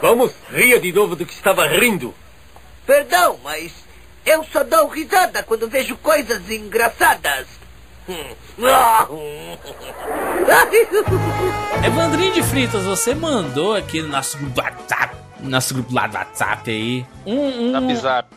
Vamos, ria de novo do que estava rindo. Perdão, mas eu só dou risada quando vejo coisas engraçadas. Evandrinho de Fritas, você mandou aqui no nosso grupo WhatsApp, nosso grupo lá do WhatsApp aí, um, um,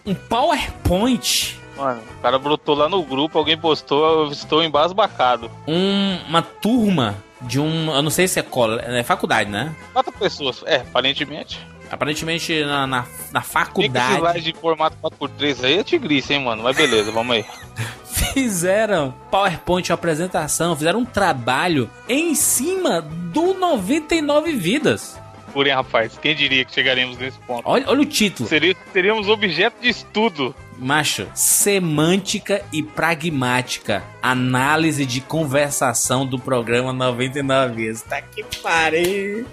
um PowerPoint. Mano, o cara brotou lá no grupo, alguém postou, eu estou embasbacado. Um, uma turma de um. Eu não sei se é, cole, é faculdade, né? Quatro pessoas, é, aparentemente. Aparentemente na, na, na faculdade. Slide de formato 4x3 aí é tigrice, hein, mano? Mas beleza, vamos aí. fizeram PowerPoint, apresentação, fizeram um trabalho em cima do 99 Vidas. Porém, rapaz, quem diria que chegaríamos nesse ponto? Olha, olha o título. Seria, seríamos objeto de estudo. Macho, semântica e pragmática. Análise de conversação do programa 99 vezes. Tá que pariu.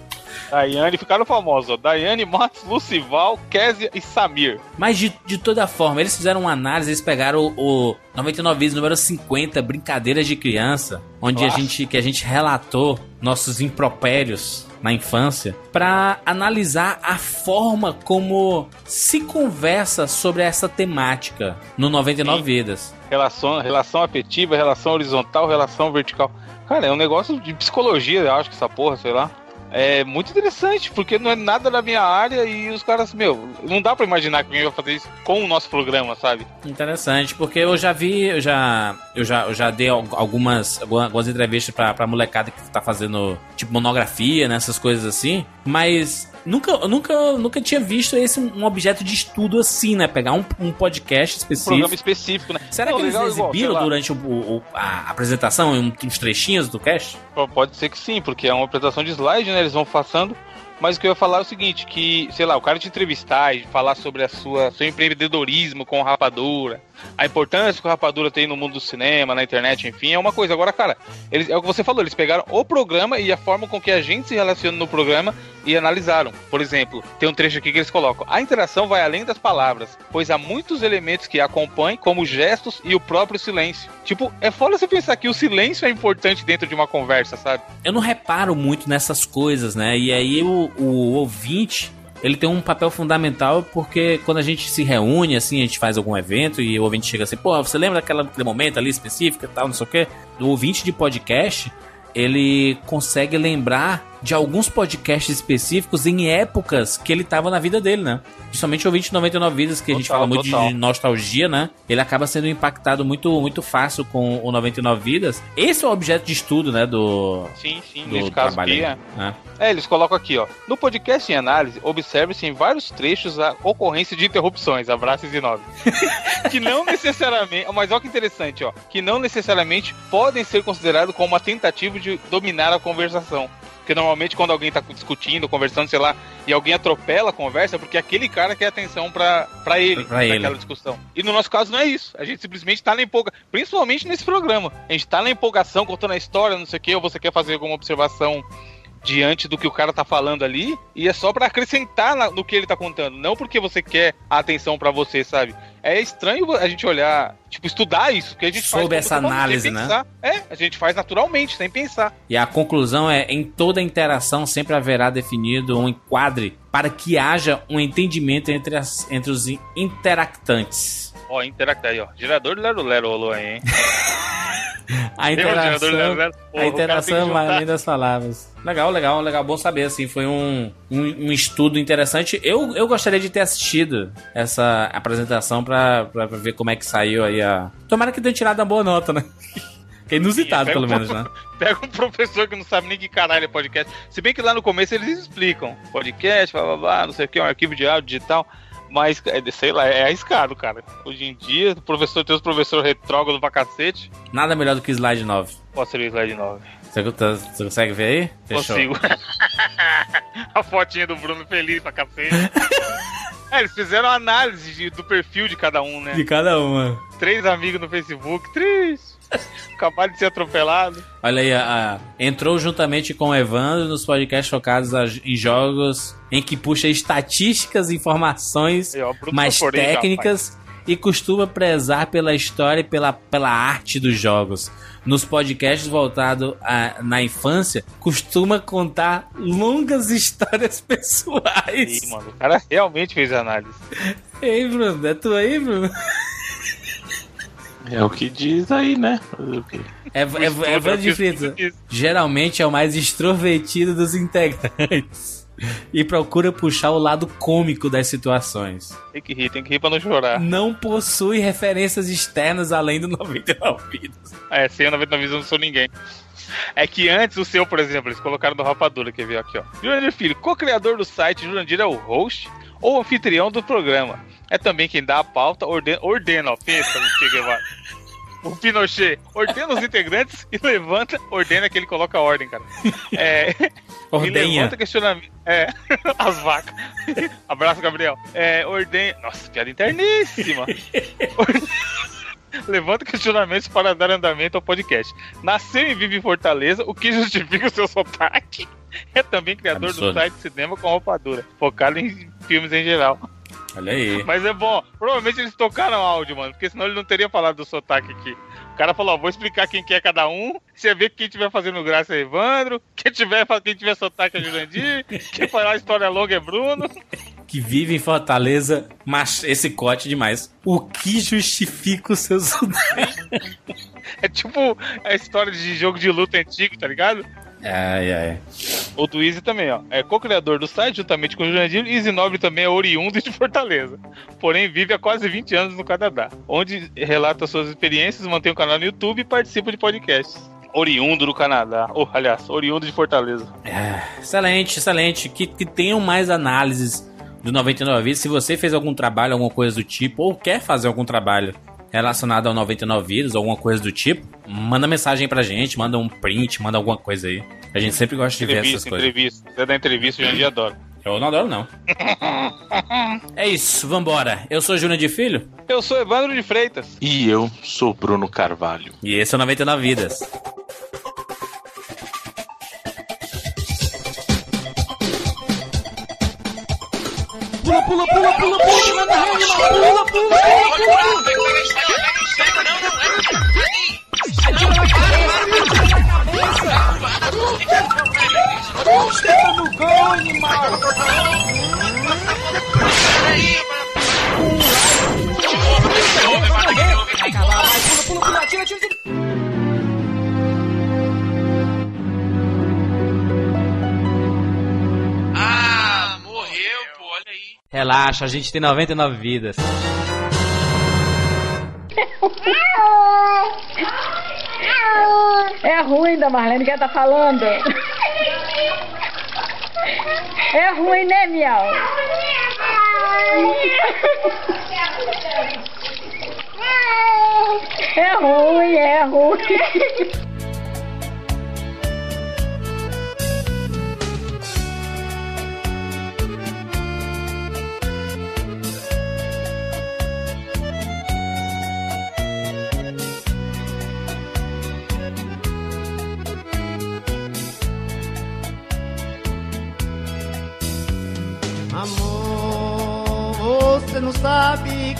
Daiane ficaram famosos, ó. Daiane, Matos, Lucival, Kézia e Samir. Mas de, de toda forma, eles fizeram uma análise, eles pegaram o, o 99 vezes número 50, Brincadeiras de Criança, onde a gente, que a gente relatou nossos impropérios na infância, para analisar a forma como se conversa sobre essa temática no 99 Sim. Vidas. Relação, relação afetiva, relação horizontal, relação vertical. Cara, é um negócio de psicologia, eu acho que essa porra, sei lá é muito interessante, porque não é nada da minha área e os caras, meu, não dá para imaginar que alguém vai fazer isso com o nosso programa, sabe? Interessante, porque eu já vi, eu já, eu já, eu já dei algumas, algumas entrevistas pra, pra molecada que tá fazendo, tipo, monografia, nessas né, coisas assim, mas Nunca, nunca, nunca tinha visto esse um objeto de estudo assim, né? Pegar um, um podcast específico. Um programa específico, né? Será Não, que eles exibiram igual, durante o, o, a apresentação uns trechinhos do cast? Pode ser que sim, porque é uma apresentação de slide, né? Eles vão passando. Mas o que eu ia falar é o seguinte, que, sei lá, o cara te entrevistar e falar sobre a sua seu empreendedorismo com rapadura, a importância que o Rapadura tem no mundo do cinema, na internet, enfim, é uma coisa. Agora, cara, eles, é o que você falou, eles pegaram o programa e a forma com que a gente se relaciona no programa e analisaram. Por exemplo, tem um trecho aqui que eles colocam: a interação vai além das palavras, pois há muitos elementos que acompanham, como gestos e o próprio silêncio. Tipo, é foda você pensar que o silêncio é importante dentro de uma conversa, sabe? Eu não reparo muito nessas coisas, né? E aí o, o ouvinte ele tem um papel fundamental porque quando a gente se reúne, assim, a gente faz algum evento e o ouvinte chega assim, pô, você lembra daquela, daquele momento ali específico e tal, não sei o quê? O ouvinte de podcast, ele consegue lembrar de alguns podcasts específicos em épocas que ele tava na vida dele, né? Principalmente o 2099 Vidas, que total, a gente fala muito total. de nostalgia, né? Ele acaba sendo impactado muito, muito fácil com o 99 Vidas. Esse é o objeto de estudo, né? Do. Sim, sim, do nesse caso aqui é. é. é. eles colocam aqui, ó. No podcast em análise, observe-se em vários trechos a ocorrência de interrupções, abraços e nove. que não necessariamente. Mas olha que interessante, ó. Que não necessariamente podem ser considerados como uma tentativa de dominar a conversação. Porque normalmente quando alguém tá discutindo, conversando, sei lá, e alguém atropela a conversa, é porque aquele cara quer atenção pra, pra ele, pra naquela ele. discussão. E no nosso caso não é isso. A gente simplesmente tá na empolgação, principalmente nesse programa. A gente tá na empolgação, contando a história, não sei o que, ou você quer fazer alguma observação diante do que o cara tá falando ali e é só para acrescentar no que ele tá contando, não porque você quer a atenção para você, sabe? É estranho a gente olhar, tipo, estudar isso, que a gente Sob faz essa análise, né? É, a gente faz naturalmente, sem pensar. E a conclusão é, em toda interação sempre haverá definido um enquadre para que haja um entendimento entre, as, entre os interactantes. Ó, interacta aí, ó. Gerador do Lero Lero rolou aí, hein? a interação, a interação além das palavras. Legal, legal, legal. Bom saber, assim. Foi um, um, um, estudo interessante. Eu, eu gostaria de ter assistido essa apresentação pra, pra, ver como é que saiu aí a. Tomara que tenha tirado uma boa nota, né? Que é inusitado, Sim, pelo um, menos, né? Pega um professor que não sabe nem que caralho é podcast. Se bem que lá no começo eles explicam. Podcast, blá blá blá, não sei o que, um arquivo de áudio digital. Mas, é, sei lá, é arriscado, cara. Hoje em dia, o professor tem os professores retrógrados pra cacete. Nada melhor do que slide 9. Pode ser o slide 9. Você, você consegue ver aí? Fechou. Consigo. a fotinha do Bruno feliz pra cacete. é, eles fizeram análise de, do perfil de cada um, né? De cada uma. Três amigos no Facebook, três. Acabaram de ser atropelado. Olha aí, a, a, entrou juntamente com o Evandro nos podcasts focados a, em jogos em que puxa estatísticas, informações mais técnicas e costuma prezar pela história e pela, pela arte dos jogos. Nos podcasts voltados na infância, costuma contar longas histórias pessoais. Sim, mano, o cara realmente fez análise. Ei, Bruno, é tu aí, Bruno? É o que diz aí, né? É, é, é, é de Frito. Geralmente é o mais extrovertido dos integrantes. E procura puxar o lado cômico das situações. Tem que rir, tem que rir pra não chorar. Não possui referências externas além do 99 vidas. É, sem o 99 vidas eu não sou ninguém. É que antes o seu, por exemplo, eles colocaram no Rapadura, quer ver aqui, ó. Jurandir Filho, co-criador do site, Jurandir é o host ou anfitrião do programa. É também quem dá a pauta, ordena, ordena ó, pensa no Che Guevara o Pinochet ordena os integrantes e levanta, ordena que ele coloca a ordem, cara. É, Ordenha. E levanta questionamento. É, as vacas. Abraço, Gabriel. É, ordem. Nossa, piada interníssima. levanta questionamentos para dar andamento ao podcast. Nasceu e vive em Fortaleza, o que justifica o seu sotaque. É também criador Absurdo. do site Cinema com Roupa Dura, focado em filmes em geral. Olha aí. Mas é bom. Provavelmente eles tocaram áudio, mano. Porque senão ele não teria falado do sotaque aqui. O cara falou, ó, vou explicar quem que é cada um. Você vê que quem tiver fazendo graça é Evandro. Quem tiver, quem tiver sotaque é Jurandir. quem falar a história longa é Bruno. Que vive em Fortaleza, mas esse cote demais. O que justifica o seu é tipo a história de jogo de luta antigo, tá ligado? Ai, ai. O do Easy também, ó. É co-criador do site, juntamente com o Jurandir. Easy Nobre também é oriundo de Fortaleza. Porém, vive há quase 20 anos no Canadá, onde relata suas experiências, mantém um canal no YouTube e participa de podcasts. Oriundo do Canadá. Ou, oh, aliás, oriundo de Fortaleza. É, excelente, excelente. Que, que tenham mais análises do 99 Vidas. Se você fez algum trabalho, alguma coisa do tipo, ou quer fazer algum trabalho relacionado ao 99 Vidas, alguma coisa do tipo, manda mensagem pra gente, manda um print, manda alguma coisa aí. A gente sempre gosta de ver essas coisas. Entrevista, você dá entrevista, eu já adoro. Eu não adoro, não. é isso, vambora. Eu sou Júnior de Filho. Eu sou Evandro de Freitas. E eu sou Bruno Carvalho. E esse é o 99 Vidas. Pula, pula, pula, pula, pula, manda rede, pula, pula, pula, pula. Relaxa, a gente tem 99 vidas. É ruim da Marlene que ela tá falando. É ruim, né, Miau? É ruim, é ruim.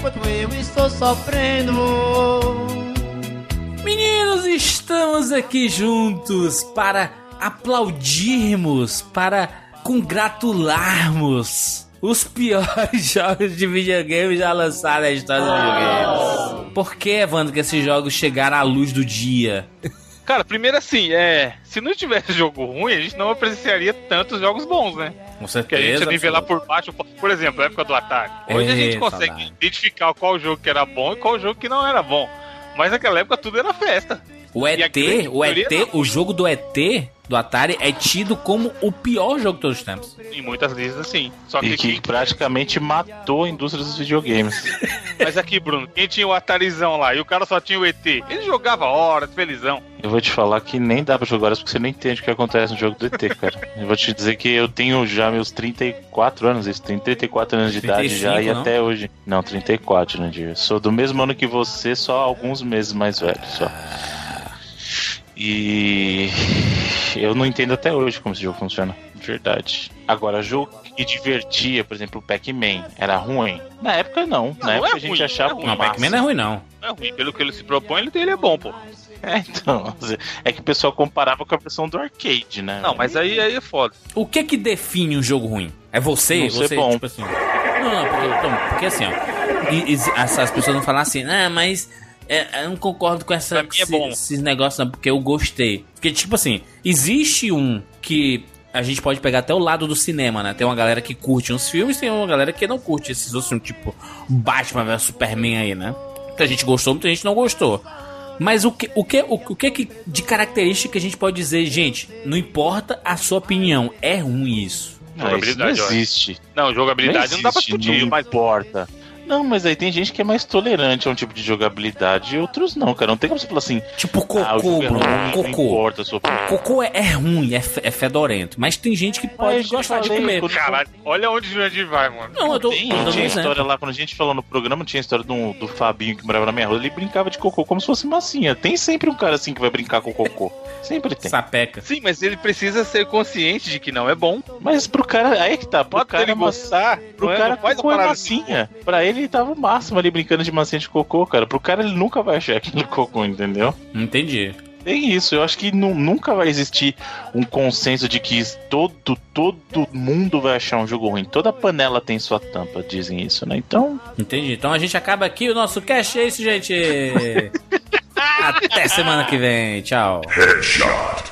Quanto eu estou sofrendo. Meninos, estamos aqui juntos para aplaudirmos, para congratularmos os piores jogos de videogame já lançados na história dos videogames. Por que, Evandro, que esses jogos chegaram à luz do dia? Cara, primeiro assim, é. Se não tivesse jogo ruim, a gente não apreciaria tantos jogos bons, né? Com certeza. Que a gente ia nivelar por baixo. Por exemplo, na época do Atari. Hoje a gente consegue identificar qual jogo que era bom e qual jogo que não era bom. Mas naquela época tudo era festa. O ET, o ET, o jogo do ET do Atari é tido como o pior jogo de todos os tempos. Em muitas listas, sim. Só que, e que, praticamente matou a indústria dos videogames. Mas aqui, Bruno, quem tinha o Atarizão lá e o cara só tinha o ET, ele jogava horas, felizão. Eu vou te falar que nem dá pra jogar horas porque você não entende o que acontece no jogo do ET, cara. eu vou te dizer que eu tenho já meus 34 anos, isso, tenho 34 anos de 35, idade já não? e até hoje. Não, 34, né, dia. Sou do mesmo ano que você, só alguns meses mais velho, só. E eu não entendo até hoje como esse jogo funciona. De verdade. Agora, jogo que divertia, por exemplo, o Pac-Man, era ruim? Na época, não. não Na época é a gente ruim, achava. É não, Pac-Man não é ruim, não. Não é ruim. Pelo que ele se propõe, ele, ele é bom, pô. É, então. É que o pessoal comparava com a versão do arcade, né? Não, mas aí, aí é foda. O que que define um jogo ruim? É você? Não você, bom. tipo assim. Não, não, porque, então, porque assim, ó. E, e, as, as pessoas não falam assim, ah, mas é, eu não concordo com essa, é esse, esses negócios, não, porque eu gostei. Porque, tipo assim, existe um que a gente pode pegar até o lado do cinema, né? Tem uma galera que curte uns filmes, tem uma galera que não curte esses outros filmes, tipo Batman vs Superman aí, né? Muita gente gostou, muita gente não gostou. Mas o que, o que, o, o que de característica a gente pode dizer, gente? Não importa a sua opinião, é ruim isso. Não, jogabilidade não existe. Não, jogabilidade não, existe, não dá pra discutir, não mas importa. Não, mas aí tem gente que é mais tolerante a um tipo de jogabilidade e outros não, cara. Não tem como você falar assim. Tipo cocô, ah, Bruno. É cocô. Importa sua cocô é, é ruim, é, é, fedorento. Mas tem gente que pode gostar falei, de comer. Caralho, olha onde o Jurandir vai, mano. Não, eu tô. Tem, eu tinha história lá, quando a gente falou no programa, tinha a história do, do Fabinho que morava na minha rua. Ele brincava de cocô como se fosse massinha. Tem sempre um cara assim que vai brincar com cocô. Sempre tem. Sapeca. Sim, mas ele precisa ser consciente de que não é bom. Mas pro cara. Aí é que tá. Pro Pode cara ele gostar. Pro é, cara, cocô é massinha. Pra ele ele tava o máximo ali brincando de massinha de cocô, cara. Pro cara ele nunca vai achar aquele cocô, entendeu? Entendi. Tem isso, eu acho que nunca vai existir um consenso de que todo, todo mundo vai achar um jogo ruim. Toda panela tem sua tampa, dizem isso, né? Então. Entendi. Então a gente acaba aqui o nosso cash é isso, gente. Até semana que vem. Tchau. Headshot.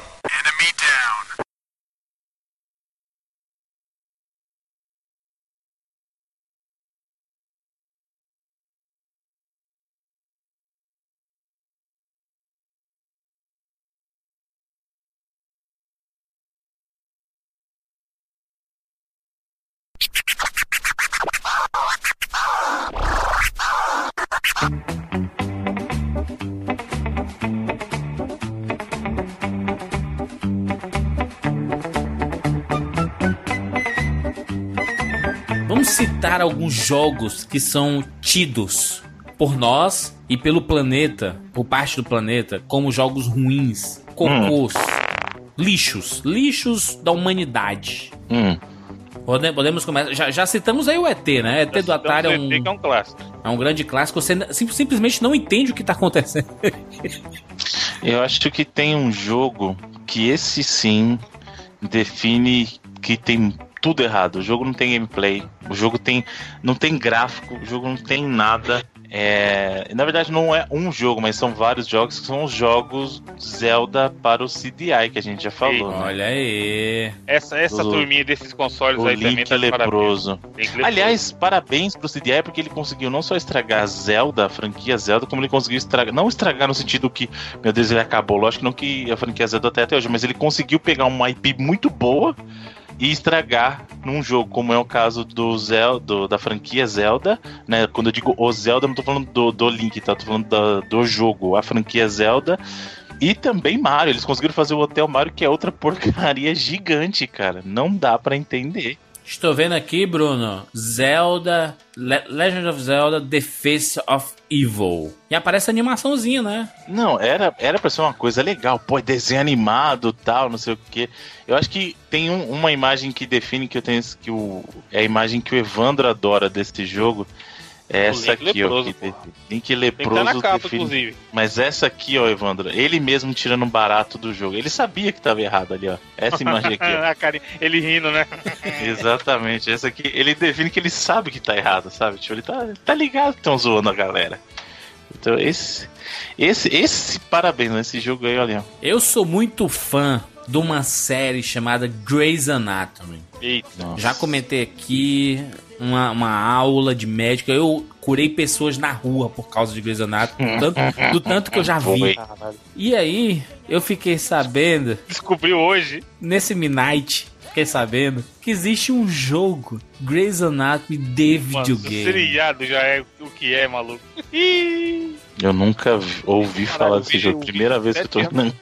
Citar alguns jogos que são tidos por nós e pelo planeta, por parte do planeta, como jogos ruins, cocôs, hum. lixos, lixos da humanidade. Hum. Podemos começar. Já, já, citamos aí o ET, né? ET do Atari é um, é um clássico. É um grande clássico. Você sim, simplesmente não entende o que está acontecendo. Eu acho que tem um jogo que esse sim define que tem tudo errado. O jogo não tem gameplay, o jogo tem não tem gráfico, o jogo não tem nada. É, na verdade, não é um jogo, mas são vários jogos que são os jogos Zelda para o CDI, que a gente já falou. Né? Olha aí. Essa, essa o, turminha desses consoles aí Link também tá leproso. leproso. Aliás, parabéns pro CDI, porque ele conseguiu não só estragar a Zelda, a franquia Zelda, como ele conseguiu estragar. Não estragar no sentido que, meu Deus, ele acabou. Lógico que não que a franquia Zelda até, até hoje, mas ele conseguiu pegar uma IP muito boa e estragar num jogo, como é o caso do Zelda, do, da franquia Zelda, né? Quando eu digo o Zelda, não tô falando do, do Link, tá? Tô falando do, do jogo, a franquia Zelda. E também Mario, eles conseguiram fazer o Hotel Mario, que é outra porcaria gigante, cara. Não dá para entender. Estou vendo aqui, Bruno, Zelda, Le Legend of Zelda, The Face of Evil. E aparece a animaçãozinha, né? Não, era, era pra ser uma coisa legal. Pô, desenho animado tal, não sei o que. Eu acho que tem um, uma imagem que define que eu tenho que o, é a imagem que o Evandro adora desse jogo essa aqui, leproso, ó. Que, link leproso. Tem na capa, define... inclusive. Mas essa aqui, ó, Evandro, ele mesmo tirando um barato do jogo. Ele sabia que tava errado ali, ó. Essa imagem aqui, ó. Cara, ele rindo, né? Exatamente. Essa aqui, ele define que ele sabe que tá errado, sabe? Tipo, ele tá, tá ligado que estão zoando a galera. Então, esse. Esse, esse parabéns nesse jogo aí, olha. Eu sou muito fã de uma série chamada Grey's Anatomy. Eita. Já comentei aqui uma, uma aula de médica. Eu curei pessoas na rua por causa de Grey's Anatomy, do tanto, do tanto que eu já vi. E aí, eu fiquei sabendo. Descobriu hoje? Nesse Midnight, fiquei sabendo que existe um jogo Grey's Anatomy de videogame. Mano, seriado já é o que é, maluco. Eu nunca ouvi Caralho, falar desse jogo. Primeira vez que eu tô vendo.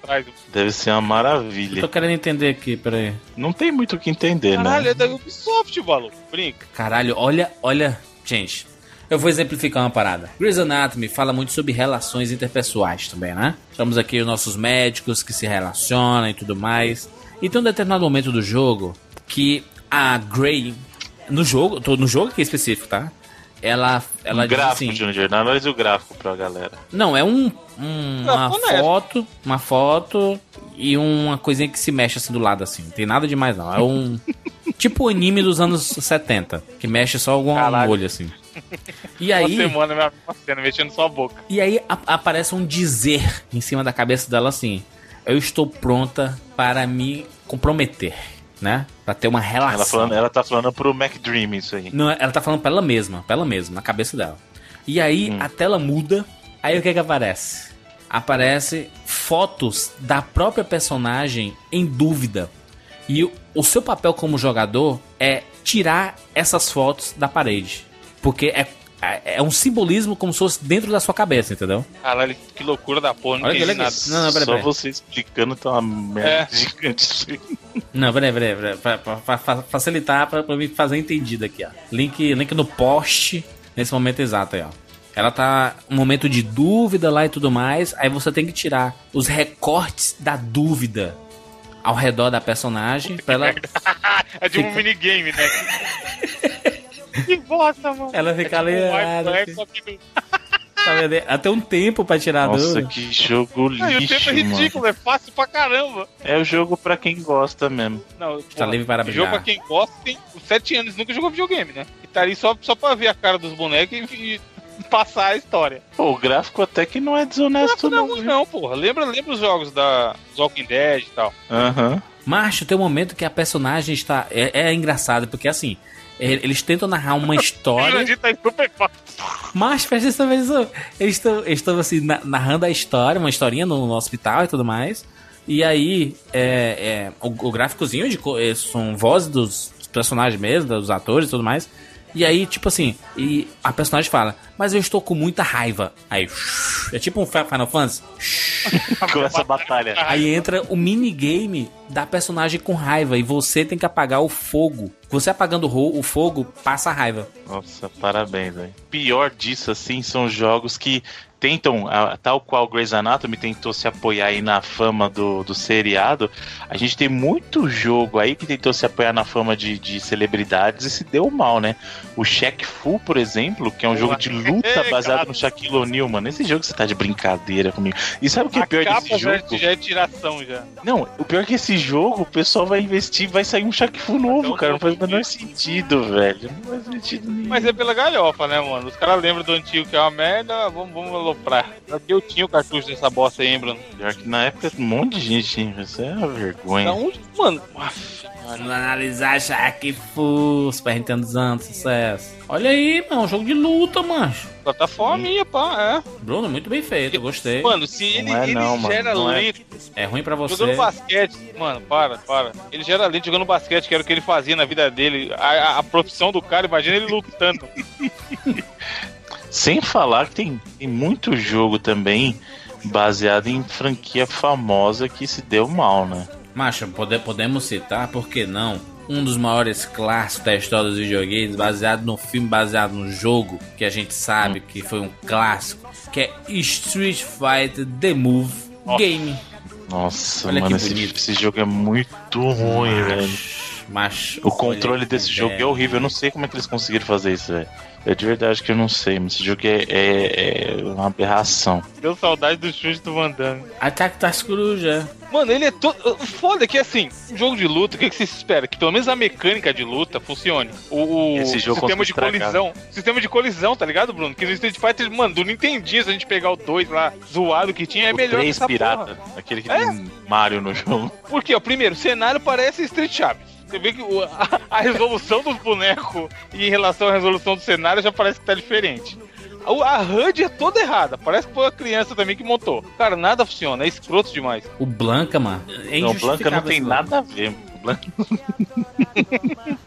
Deve ser uma maravilha. Eu tô querendo entender aqui, peraí. Não tem muito o que entender, Caralho, né? Caralho, é da Ubisoft, maluco. Brinca. Caralho, olha, olha. Gente, eu vou exemplificar uma parada. Grey's Anatomy fala muito sobre relações interpessoais também, né? Estamos aqui os nossos médicos que se relacionam e tudo mais. Então, em um determinado momento do jogo, que a Grey, no jogo, tô no jogo aqui específico, tá? Ela, ela um gráfico, assim, Junior, analise o gráfico pra galera. Não, é um, um uma foto, uma foto e uma coisinha que se mexe assim do lado assim. Não tem nada demais não. É um tipo anime dos anos 70, que mexe só algum olho assim. E aí. Uma semana cena mexendo sua boca. E aí a, aparece um dizer em cima da cabeça dela assim: Eu estou pronta para me comprometer né? Pra ter uma relação. Ela, falando, ela tá falando pro McDream isso aí. Não, ela tá falando pra ela mesma, pra ela mesma, na cabeça dela. E aí hum. a tela muda, aí o que que aparece? Aparece fotos da própria personagem em dúvida. E o, o seu papel como jogador é tirar essas fotos da parede. Porque é é, é um simbolismo como se fosse dentro da sua cabeça, entendeu? Caralho, que loucura da porra, não Olha que legal. Não, não, peraí, Só você explicando tá uma merda é. gigante. Não, peraí, peraí, peraí. Pra, pra, pra, pra facilitar, pra, pra me fazer entendido aqui, ó. Link, link no post, nesse momento exato aí, ó. Ela tá um momento de dúvida lá e tudo mais, aí você tem que tirar os recortes da dúvida ao redor da personagem pra ela... é de um minigame, né? Que bosta, mano. Ela fica ali. Até um tempo pra tirar Nossa, que jogo lixo. Não, o tempo é ridículo, mano. é fácil pra caramba. É o jogo pra quem gosta mesmo. Não, tá livre para brilhar. jogo pra quem gosta tem 7 anos, nunca jogou videogame, né? E tá ali só, só pra ver a cara dos bonecos e, e passar a história. Pô, o gráfico até que não é desonesto, não. Não, não, porra. Lembra, lembra os jogos da Walking Dead e tal. Aham. Uhum. Macho, tem um momento que a personagem está. É, é engraçado, porque assim, eles tentam narrar uma história. Mas presta atenção, estão, eles estão assim, narrando a história, uma historinha no, no hospital e tudo mais. E aí, é, é, o, o gráficozinho de, é, são vozes dos personagens mesmo, dos atores e tudo mais. E aí, tipo assim, e a personagem fala, mas eu estou com muita raiva. Aí, é tipo um Final Fantasy. Começa a batalha. Aí entra o minigame da personagem com raiva e você tem que apagar o fogo. Você apagando o fogo, passa a raiva. Nossa, parabéns, velho. Pior disso, assim, são jogos que tentam, tal qual Grey's Anatomy tentou se apoiar aí na fama do, do seriado, a gente tem muito jogo aí que tentou se apoiar na fama de, de celebridades e se deu mal, né? O Shaq Fu, por exemplo, que é um jogo de luta baseado no Shaquille O'Neal, mano. Esse jogo você tá de brincadeira comigo. E sabe o que é pior desse jogo? Já é tiração já. Não, o pior é que esse jogo, o pessoal vai investir, vai sair um Shaq Fu novo, então, cara. Não faz o menor sentido, velho. Não faz sentido nenhum. Mas é pela galhofa, né, mano? Os caras lembram do antigo que é uma merda, vamos, vamos aloprar. Eu tinha o cartucho dessa bosta aí, hein, Bruno? Pior que na época um monte de gente tinha. Isso é uma vergonha. Da onde, mano? Mano, analisar Shaq Fu, Super Nintendo anos, sucesso. Olha aí, mano, um jogo de luta, mancho. Plataforminha, pá, é. Bruno, muito bem feito, gostei. Mano, se ele, é, ele não, gera mano, lento. É. é. ruim pra você. Jogando basquete, mano, para, para. Ele gera lento jogando basquete, que era o que ele fazia na vida dele. A, a, a profissão do cara, imagina ele lutando. Sem falar que tem, tem muito jogo também baseado em franquia famosa que se deu mal, né? Macho, pode, podemos citar, por que não? Um dos maiores clássicos da história dos videogames, baseado no filme, baseado no jogo, que a gente sabe que foi um clássico, que é Street Fighter The Move Nossa. Game. Nossa, Olha mano, esse, esse, jogo é muito ruim, velho. Macho, o controle desse jogo é horrível, eu não sei como é que eles conseguiram fazer isso, velho. É de verdade que eu não sei, mas esse jogo é, é, é uma aberração. Deu saudade do chute do Van Damme. Ataque das corujas. Mano, ele é todo. Foda que assim, um jogo de luta, o que, que você espera? Que pelo menos a mecânica de luta funcione. O, o Esse jogo sistema de colisão. Sistema de colisão, tá ligado, Bruno? Que no Street Fighter, mano, do Nintendinho, se a gente pegar o 2 lá, zoado que tinha, é o melhor 3 que essa pirata, porra. aquele que é? tem Mario no jogo. Por quê? O primeiro, o cenário parece Street Chaves. Você vê que o, a, a, resolução dos bonecos em relação à resolução do cenário já parece que tá diferente. A, a HUD é toda errada. Parece que foi a criança também que montou. Cara, nada funciona. É escroto demais. O Blanca, mano. É não, o Blanca não tem nada a ver. O, Blanca...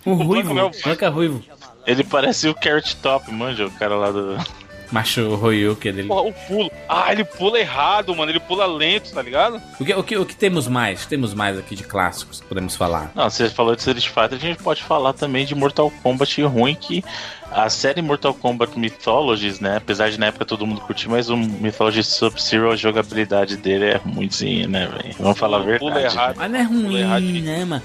o Ruivo. O Blanca é Ruivo. Ele parece o Carrot Top, manja, o cara lá do. Macho Royuki dele. Porra, o pulo. Ah, ele pula errado, mano. Ele pula lento, tá ligado? O que, o que, o que temos mais? Temos mais aqui de clássicos, podemos falar. Não, você falou de Street Fighter, a gente pode falar também de Mortal Kombat ruim, que a série Mortal Kombat Mythologies, né? Apesar de na época todo mundo curtir, mas o Mythology Sub-Zero, a jogabilidade dele é ruimzinha, né, velho? Vamos falar a verdade. Pula errado. Mas não é ruim, né, mano?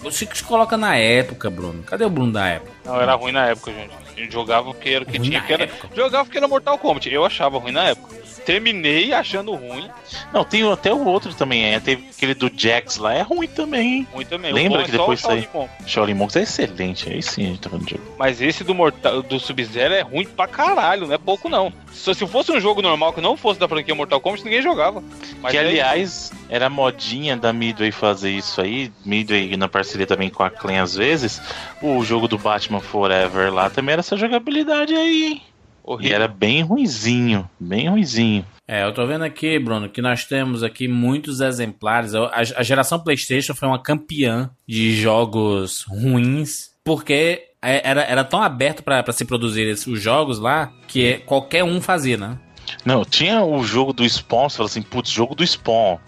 Você que se coloca na época, Bruno. Cadê o Bruno da época? Não, era ruim na época, gente. A gente jogava porque era o que ruim tinha. Que era... Jogava porque era Mortal Kombat. Eu achava ruim na época terminei achando ruim. Não, tem até o outro também, é. Teve aquele do Jax lá, é ruim também. Ruim também. Lembra que é depois saiu? Shaolin Monks é excelente, aí sim a gente tá falando de jogo. Mas esse do, Mortal, do Sub-Zero é ruim pra caralho, não é pouco não. Se, se fosse um jogo normal que não fosse da franquia Mortal Kombat, ninguém jogava. Mas que, é aliás, era modinha da Midway fazer isso aí. Midway na parceria também com a Clan às vezes. O jogo do Batman Forever lá também era essa jogabilidade aí, hein? Horrível. E era bem ruizinho, bem ruizinho. É, eu tô vendo aqui, Bruno, que nós temos aqui muitos exemplares. A, a geração PlayStation foi uma campeã de jogos ruins, porque é, era, era tão aberto para se produzir esses, os jogos lá que qualquer um fazia, né? Não, tinha o jogo do Spawn, você fala assim, putz, jogo do Spawn.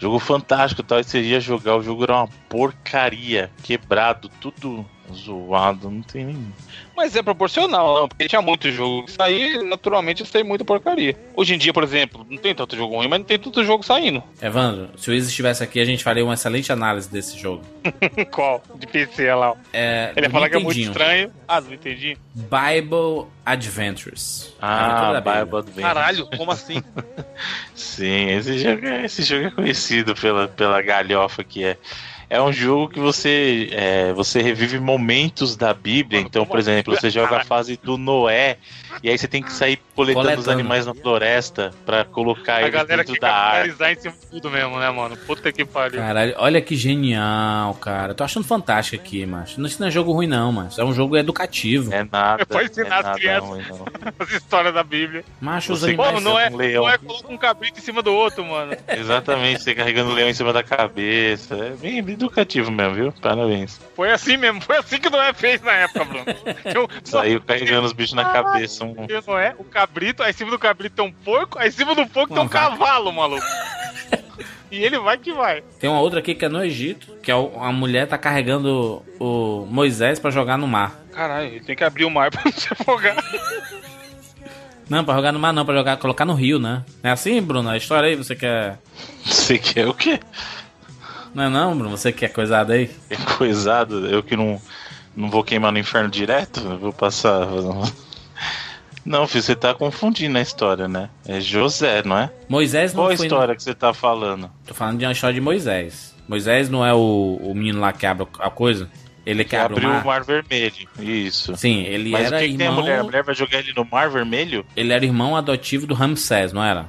Jogo fantástico tal, e você ia jogar, o jogo era uma porcaria, quebrado, tudo zoado, não tem nem. Mas é proporcional, não, porque tinha muito jogo que saía naturalmente tem muita porcaria. Hoje em dia, por exemplo, não tem tanto jogo ruim, mas não tem tanto jogo saindo. Evandro, se o Izzy estivesse aqui, a gente faria uma excelente análise desse jogo. Qual? De PC lá. É, Ele ia falar que é muito estranho. Ah, não entendi. Bible Adventures. Ah, Bible Adventures. Caralho, como assim? Sim, esse jogo, é, esse jogo é conhecido pela, pela galhofa que é é um jogo que você, é, você revive momentos da Bíblia. Então, por exemplo, você joga a fase do Noé e aí você tem que sair coletando, coletando. os animais na floresta para colocar eles dentro da arca. em cima de tudo mesmo, né, mano? Puta que pariu. Caralho, olha que genial, cara. Tô achando fantástico aqui, macho. Isso não é jogo ruim, não, mas é um jogo educativo. É nada. Pode ensinar é as crianças ruim, as histórias da Bíblia. Macho, os animais. Pô, não é, um leão. não é coloca um cabrito em cima do outro, mano. Exatamente, você carregando o leão em cima da cabeça. É bem, bem educativo mesmo, viu? Parabéns. Foi assim mesmo, foi assim que o Noé fez na época, Bruno. Eu, Saiu carregando os bichos na cabeça. Um... Noé, o cabrito, aí em cima do cabrito tem um porco, aí em cima do porco tem um cavalo, maluco. E ele vai que vai. Tem uma outra aqui que é no Egito, que é a mulher tá carregando o Moisés para jogar no mar. Caralho, ele tem que abrir o mar pra não se afogar. Não, pra jogar no mar não, pra jogar, colocar no rio, né? É assim, Bruno? A história aí, você quer. Você quer o quê? Não é não, Bruno? Você que é coisado aí? É coisado? Eu que não, não vou queimar no inferno direto? vou passar. Não, filho, você tá confundindo a história, né? É José, não é? Moisés não Qual a história que você tá falando? Tô falando de uma história de Moisés. Moisés não é o, o menino lá que abre a coisa? Ele que, que abre abriu o mar. o mar vermelho. Isso. Sim, ele Mas era o que, irmão... que tem a mulher? A mulher vai jogar ele no mar vermelho? Ele era irmão adotivo do Ramsés, não era?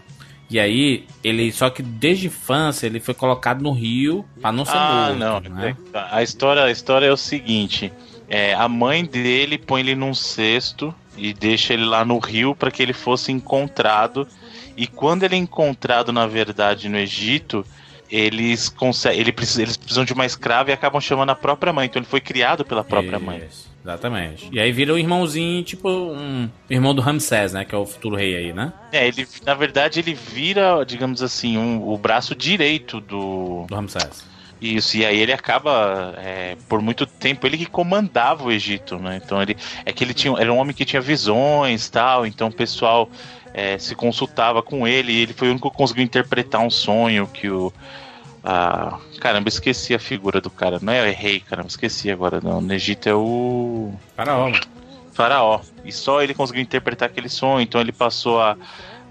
E aí, ele. Só que desde infância ele foi colocado no rio pra não ser ah, morto. não. Né? A, história, a história é o seguinte: é, a mãe dele põe ele num cesto e deixa ele lá no rio para que ele fosse encontrado. E quando ele é encontrado, na verdade, no Egito, eles conseguem, ele precisa, eles precisam de uma escrava e acabam chamando a própria mãe. Então ele foi criado pela própria Isso. mãe. Exatamente. E aí vira o irmãozinho, tipo um irmão do Ramsés, né? Que é o futuro rei aí, né? É, ele, na verdade, ele vira, digamos assim, um, o braço direito do. Do Ramsés. Isso, e aí ele acaba, é, por muito tempo, ele que comandava o Egito, né? Então ele. É que ele tinha. Era um homem que tinha visões tal, então o pessoal é, se consultava com ele, e ele foi o único que conseguiu interpretar um sonho que o caramba, esqueci a figura do cara. Não é o rei, caramba, esqueci agora. Não, no Egito é o. Faraó. Faraó. E só ele conseguiu interpretar aquele sonho. Então ele passou a,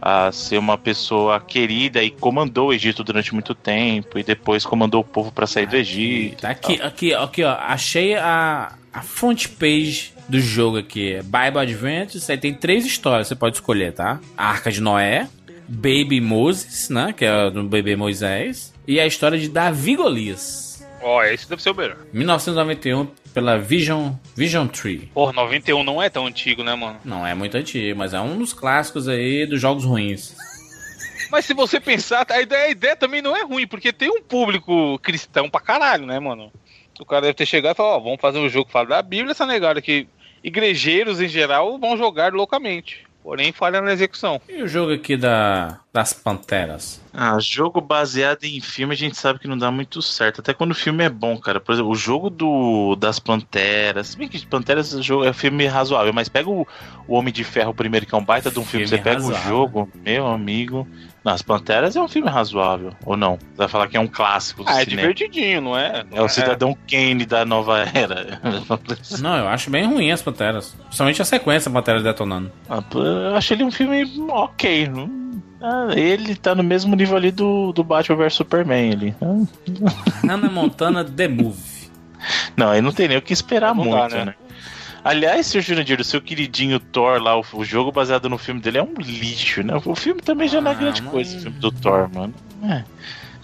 a ser uma pessoa querida e comandou o Egito durante muito tempo. E depois comandou o povo para sair do Egito. Tá aqui, aqui, aqui, ó. Achei a, a front page do jogo aqui. Bible Adventures. Aí tem três histórias, você pode escolher, tá? A Arca de Noé. Baby Moses, né? Que é do bebê Moisés e a história de Davi Golias. Ó, oh, esse deve ser o melhor. 1991 pela Vision Vision Tree. Porra, 91 não é tão antigo, né, mano? Não é muito antigo, mas é um dos clássicos aí dos jogos ruins. Mas se você pensar, a ideia, a ideia também não é ruim, porque tem um público cristão pra caralho, né, mano? O cara deve ter chegado e falado, ó, oh, vamos fazer um jogo que fala da Bíblia, essa negada que igrejeiros em geral vão jogar loucamente. Porém, falha na execução. E o jogo aqui da das Panteras? Ah, jogo baseado em filme a gente sabe que não dá muito certo. Até quando o filme é bom, cara. Por exemplo, o jogo do das Panteras. Se bem que Panteras é filme razoável, mas pega o, o Homem de Ferro primeiro, que é um baita de um filme. filme você pega razoável. o jogo, meu amigo. Não, As Panteras é um filme razoável, ou não? Você vai falar que é um clássico do ah, é cinema. é divertidinho, não é? Não é o Cidadão Kane da nova era. não, eu acho bem ruim As Panteras. Principalmente a sequência Panteras detonando. Ah, eu acho ele um filme ok. Ah, ele tá no mesmo nível ali do, do Batman vs Superman ali. Hannah Montana The Movie. Não, aí não tem nem o que esperar não muito, dá, né? né? Aliás, seu Jurandir, o seu queridinho Thor lá, o, o, jogo baseado no filme dele é um lixo, né? O filme também já não é grande ah, coisa, o filme do Thor, mano. É.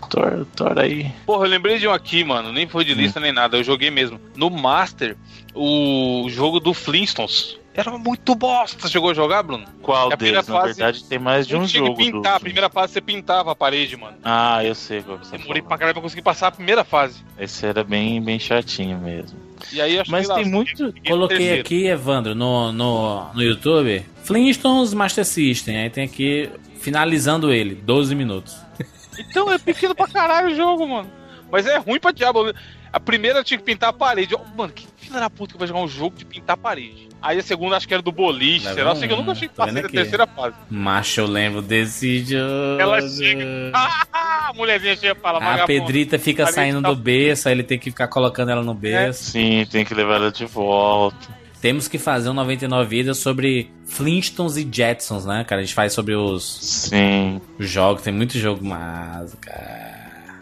Thor, Thor aí. Porra, eu lembrei de um aqui, mano. Nem foi de lista hum. nem nada. Eu joguei mesmo. No Master, o jogo do Flintstones. Era muito bosta. Chegou a jogar, Bruno? Qual é deles? Fase, Na verdade, tem mais de um jogo. pintar. Do... A primeira fase você pintava a parede, mano. Ah, eu sei qual você Demorei pra caralho pra conseguir passar a primeira fase. Esse era bem, bem chatinho mesmo. E aí, acho Mas que tem lá, muito. Coloquei aqui, Evandro, no, no, no YouTube. Flintstones Master System. Aí tem aqui, finalizando ele, 12 minutos. Então é pequeno pra caralho o jogo, mano. Mas é ruim pra diabo. A primeira tinha que pintar a parede. Mano, que filha da puta que vai jogar um jogo de pintar a parede? Aí a segunda acho que era do boliche, sei lá, sei que eu nunca achei que passei da terceira fase. Macho, eu lembro desse jogo. Ela chega. Ah, a mulherzinha chega e fala, A Pedrita fica saindo tá... do berço, aí ele tem que ficar colocando ela no berço. É. Sim, tem que levar ela de volta. Temos que fazer um 99 vidas sobre Flintstones e Jetsons, né, cara? A gente faz sobre os. Sim. Os jogos, tem muito jogo mas, cara.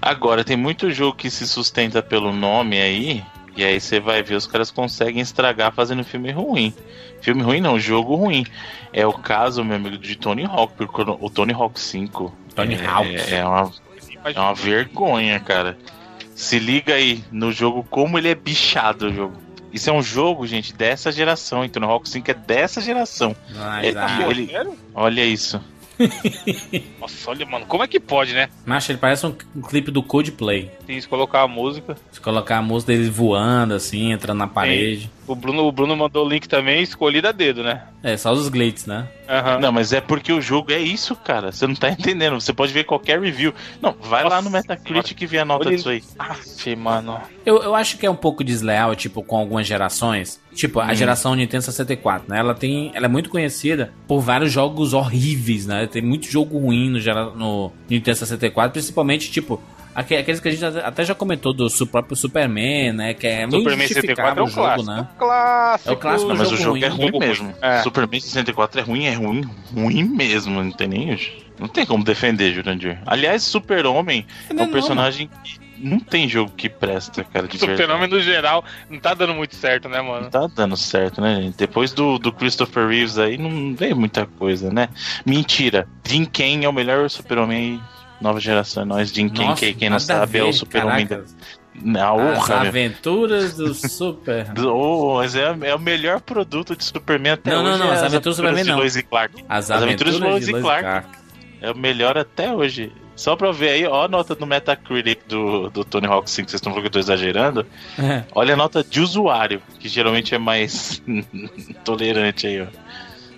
Agora, tem muito jogo que se sustenta pelo nome aí, e aí você vai ver os caras conseguem estragar fazendo filme ruim. Filme ruim não, jogo ruim. É o caso, meu amigo, de Tony Hawk, porque o Tony Hawk 5 Tony é, Hawk. é, uma, é uma vergonha, cara. Se liga aí no jogo como ele é bichado o jogo. Isso é um jogo, gente, dessa geração. Então, o Hawk 5 é dessa geração. Mas, é, ah, ele, olha isso. Nossa, olha, mano, como é que pode, né? Macho, ele parece um, um clipe do Coldplay. Tem se colocar a música. Se colocar a música dele voando, assim, entrando na parede. Sim. O Bruno, o Bruno mandou o link também, escolhido a dedo, né? É, só os glitches, né? Uhum. Não, mas é porque o jogo é isso, cara. Você não tá entendendo. Você pode ver qualquer review. Não, vai Nossa, lá no Metacritic e vê a nota disso aí. Aff, mano. Eu, eu acho que é um pouco desleal, tipo, com algumas gerações. Tipo, a hum. geração Nintendo 64, né? Ela tem. Ela é muito conhecida por vários jogos horríveis, né? Tem muito jogo ruim no, no Nintendo 64, principalmente, tipo, Aqueles que a gente até já comentou do próprio Superman, né? Que é Superman muito 64 é o jogo, clássico. né? Clássico. É o clássico, Não, mas o jogo ruim, é ruim mesmo. É. Superman 64 é ruim, é ruim, ruim mesmo. Não tem nem. Não tem como defender, Jurandir. Aliás, Super-Homem é um personagem que não tem jogo que presta, cara. De Super-Homem no geral não tá dando muito certo, né, mano? Não tá dando certo, né, gente? Depois do, do Christopher Reeves aí não veio muita coisa, né? Mentira. Jim Kane é o melhor Super-Homem nova geração. Nós, Jim quem, quem não sabe, é o Super-Homem da. As aventuras do Super. oh, mas é, é, o melhor produto de Superman até não, hoje. Não, não, é as aventuras do Superman não. Lois e Clark. As, as aventuras, aventuras de Lois e Clark. Clark. É o melhor até hoje. Só pra ver aí, ó a nota do Metacritic do, do Tony Hawk 5, vocês estão falando que eu tô exagerando. É. Olha a nota de usuário, que geralmente é mais tolerante aí, ó.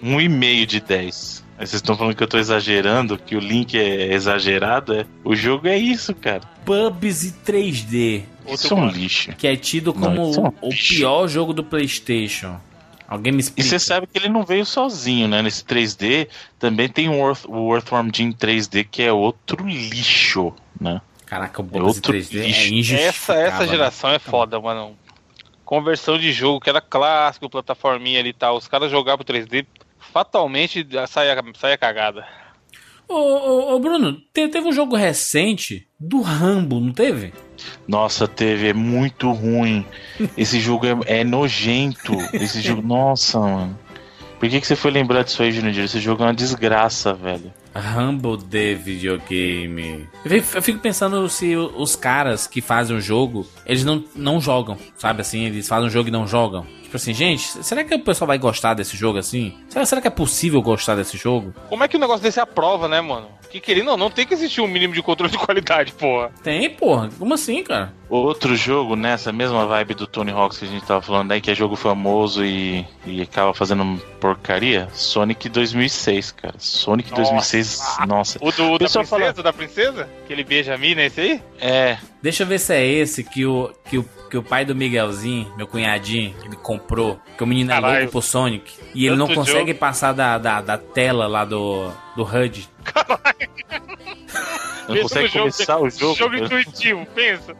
Um e meio de 10. Vocês estão falando que eu tô exagerando, que o link é exagerado. É... O jogo é isso, cara. Bubsy 3D. Isso é um lixo. Que é tido como não, é um o pior jogo do PlayStation. Alguém me explica. E você sabe que ele não veio sozinho, né? Nesse 3D também tem o, Earth, o Earthworm Jim 3D, que é outro lixo, né? Caraca, o Bubsy é 3D é lixo. é Essa, essa né? geração né? é foda, mano. Conversão de jogo, que era clássico, plataforminha ali e tal. Os caras jogavam 3D fatalmente sai a, sai a cagada. Ô, ô, ô Bruno, teve um jogo recente do Rambo, não teve? Nossa, teve, é muito ruim. Esse jogo é, é nojento. Esse jogo, nossa, mano. Por que, que você foi lembrar disso aí, Junior? Esse jogo é uma desgraça, velho. Rumble de videogame. Eu fico pensando se os caras que fazem o jogo, eles não, não jogam, sabe assim? Eles fazem um jogo e não jogam. Tipo assim, gente, será que o pessoal vai gostar desse jogo assim? Será, será que é possível gostar desse jogo? Como é que o negócio desse é a prova, né, mano? Que querendo ou não, tem que existir um mínimo de controle de qualidade, porra. Tem, porra. Como assim, cara? Outro jogo nessa mesma vibe do Tony Hawk que a gente tava falando aí, que é jogo famoso e, e acaba fazendo porcaria, Sonic 2006, cara. Sonic Nossa. 2006 Mas, ah, nossa. O do, da princesa, fala... da princesa? Que ele beija a mina, esse aí? É. Deixa eu ver se é esse que o, que o, que o pai do Miguelzinho, meu cunhadinho, ele comprou. Que o menino Caralho. é louco pro Sonic. E ele não consegue jogo. passar da, da, da, tela lá do, do HUD. Caralho. Não consegue começar o jogo. Jogo intuitivo, pensa.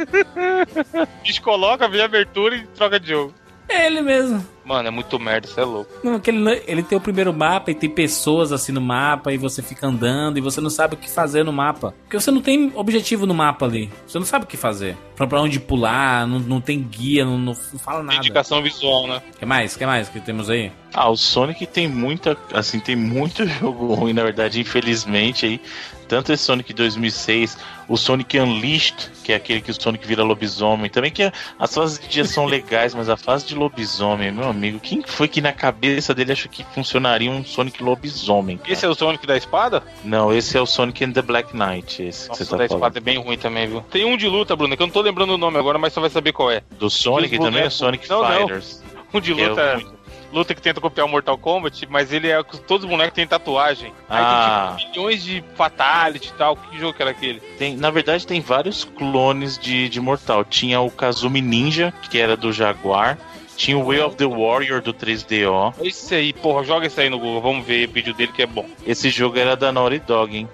Descoloca, vê a abertura e troca de jogo. É ele mesmo. Mano, é muito merda, você é louco. Não, que ele, ele tem o primeiro mapa e tem pessoas assim no mapa e você fica andando e você não sabe o que fazer no mapa. Porque você não tem objetivo no mapa ali. Você não sabe o que fazer. Pra, pra onde pular, não, não tem guia, não, não, não fala nada. Indicação visual, né? O que mais? O que mais que temos aí? Ah, o Sonic tem muita, assim, tem muito jogo ruim, na verdade, infelizmente aí. Tanto esse Sonic 2006, o Sonic Unleashed, que é aquele que o Sonic vira lobisomem, também que as fases de dia são legais, mas a fase de lobisomem, meu amigo, quem foi que na cabeça dele achou que funcionaria um Sonic lobisomem? Cara? Esse é o Sonic da espada? Não, esse é o Sonic and the Black Knight. Esse Nossa, que você tá da falando. espada é bem ruim também, viu? Tem um de luta, Bruno, que eu não tô lembrando o nome agora, mas você vai saber qual é. Do Sonic também? É Sonic não, Fighters. Não. Um de luta. É luta que tenta copiar o Mortal Kombat, mas ele é. Todos os bonecos têm tatuagem. Ah. Aí tem tipo, milhões de Fatality e tal. Que jogo que era aquele? Tem, na verdade, tem vários clones de, de Mortal. Tinha o Kazumi Ninja, que era do Jaguar. Tinha o Way of the Warrior do 3DO. Esse aí, porra, joga esse aí no Google, vamos ver o vídeo dele que é bom. Esse jogo era da Naughty Dog, hein?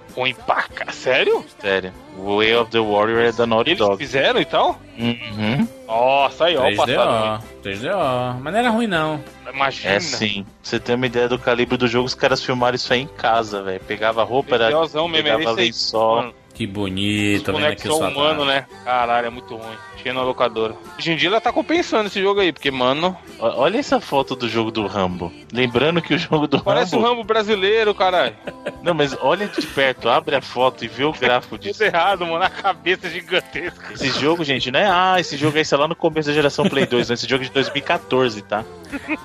Pra cá, sério? Sério. O Way of the Warrior é da Naughty Eles Dog. fizeram e tal? Uhum. Nossa, aí, ó, o passado. 3DO. Mas não era ruim, não. Imagina. É sim. Você tem uma ideia do calibre do jogo, os caras filmaram isso aí em casa, velho. Pegava roupa, era. Pegava lençol. Que bonito, Os bonecos são humanos, né? Caralho, é muito ruim. Tinha na locadora. Hoje em dia ela tá compensando esse jogo aí, porque, mano. Olha essa foto do jogo do Rambo. Lembrando que o jogo do Parece Rambo. Parece um Rambo brasileiro, caralho. Não, mas olha de perto, abre a foto e vê o gráfico disso. Tudo errado, mano. A cabeça gigantesca. Esse jogo, gente, não é. Ah, esse jogo aí, sei lá, no começo da geração Play 2, né? Esse jogo é de 2014, tá?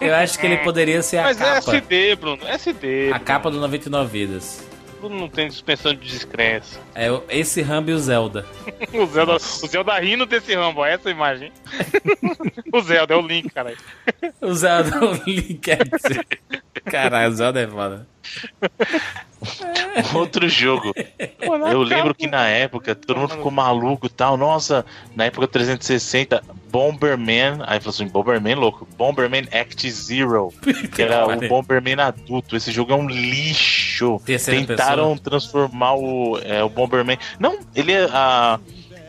Eu acho que ele poderia ser a mas capa. Mas é SD, Bruno. É SD. A Bruno. capa do 99 Vidas não tem suspensão de descrença. É esse Rambo e o Zelda. o, Zelda o Zelda rindo desse Rambo, essa imagem. o Zelda é o Link, caralho. o Zelda é o Link, dizer. Caralho, o Zelda é foda. Outro jogo. Eu lembro que na época todo mundo ficou maluco e tal. Nossa, na época 360, Bomberman. Aí falou assim: Bomberman louco. Bomberman Act Zero. Que era o Bomberman adulto. Esse jogo é um lixo. Tentaram pessoa. transformar o, é, o Bomberman. Não, ele é. A,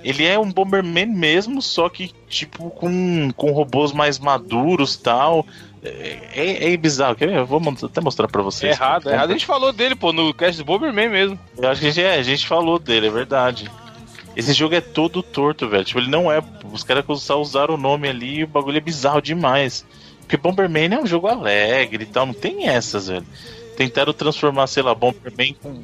ele é um Bomberman mesmo, só que tipo com, com robôs mais maduros tal. É, é, é bizarro, quer ver? Eu vou até mostrar pra vocês. É errado, é errado. A gente falou dele, pô, no cast do Bomberman mesmo. Eu acho que a gente, é, a gente falou dele, é verdade. Esse jogo é todo torto, velho. Tipo, ele não é. Os caras só usaram o nome ali e o bagulho é bizarro demais. Porque Bomberman é um jogo alegre e tal, não tem essas, velho. Tentaram transformar, sei lá, Bomberman com.